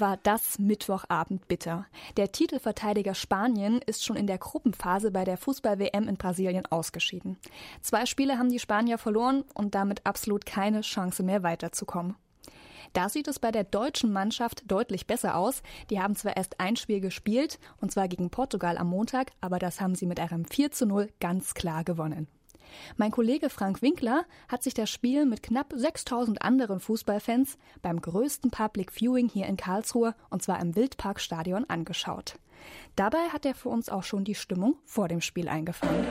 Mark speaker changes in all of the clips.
Speaker 1: war das Mittwochabend bitter. Der Titelverteidiger Spanien ist schon in der Gruppenphase bei der Fußball-WM in Brasilien ausgeschieden. Zwei Spiele haben die Spanier verloren und damit absolut keine Chance mehr weiterzukommen. Da sieht es bei der deutschen Mannschaft deutlich besser aus. Die haben zwar erst ein Spiel gespielt, und zwar gegen Portugal am Montag, aber das haben sie mit einem 4 zu 0 ganz klar gewonnen. Mein Kollege Frank Winkler hat sich das Spiel mit knapp 6000 anderen Fußballfans beim größten Public Viewing hier in Karlsruhe, und zwar im Wildparkstadion, angeschaut. Dabei hat er für uns auch schon die Stimmung vor dem Spiel eingefangen.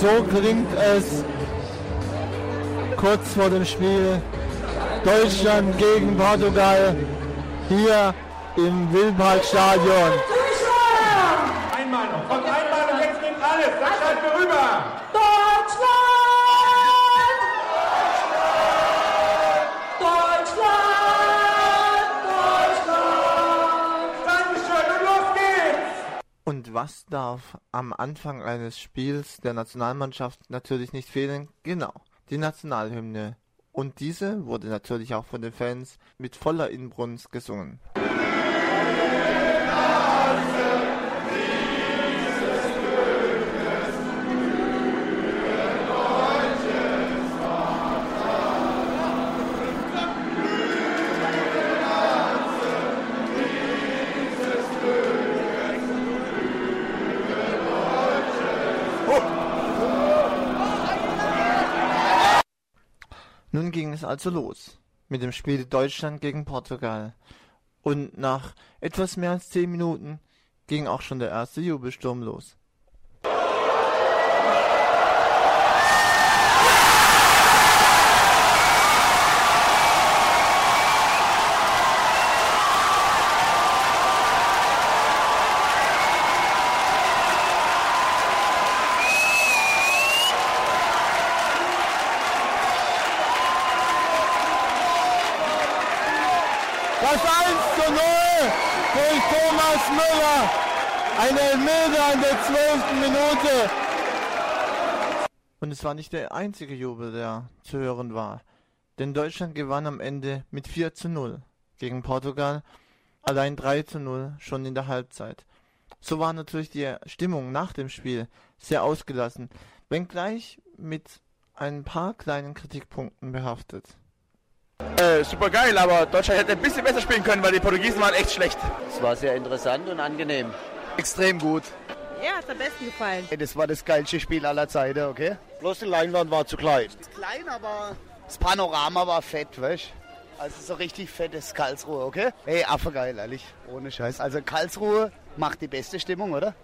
Speaker 2: So klingt es kurz vor dem Spiel Deutschland gegen Portugal hier im Wildparkstadion.
Speaker 3: Einmal noch, kommt einmal und jetzt geht alles, dann schalten wir rüber.
Speaker 2: Und was darf am Anfang eines Spiels der Nationalmannschaft natürlich nicht fehlen? Genau, die Nationalhymne. Und diese wurde natürlich auch von den Fans mit voller Inbrunst gesungen. Nun ging es also los mit dem Spiel Deutschland gegen Portugal. Und nach etwas mehr als zehn Minuten ging auch schon der erste Jubelsturm los. Das 1 zu 0 durch Thomas Müller. Ein Elfmeter in der 12. Minute. Und es war nicht der einzige Jubel, der zu hören war. Denn Deutschland gewann am Ende mit 4 zu 0 gegen Portugal. Allein 3 zu 0 schon in der Halbzeit. So war natürlich die Stimmung nach dem Spiel sehr ausgelassen, wenngleich mit ein paar kleinen Kritikpunkten behaftet.
Speaker 4: Äh, super geil, aber Deutschland hätte ein bisschen besser spielen können, weil die Portugiesen waren echt schlecht.
Speaker 5: Es war sehr interessant und angenehm.
Speaker 4: Extrem gut.
Speaker 6: Ja, hat am besten gefallen.
Speaker 7: Das war das geilste Spiel aller Zeiten, okay?
Speaker 8: Bloß die Leinwand war zu klein.
Speaker 7: Klein, aber das Panorama war fett, weißt Also so richtig fettes Karlsruhe, okay? Ey, Affe geil, ehrlich. Ohne Scheiß. Also Karlsruhe macht die beste Stimmung, oder?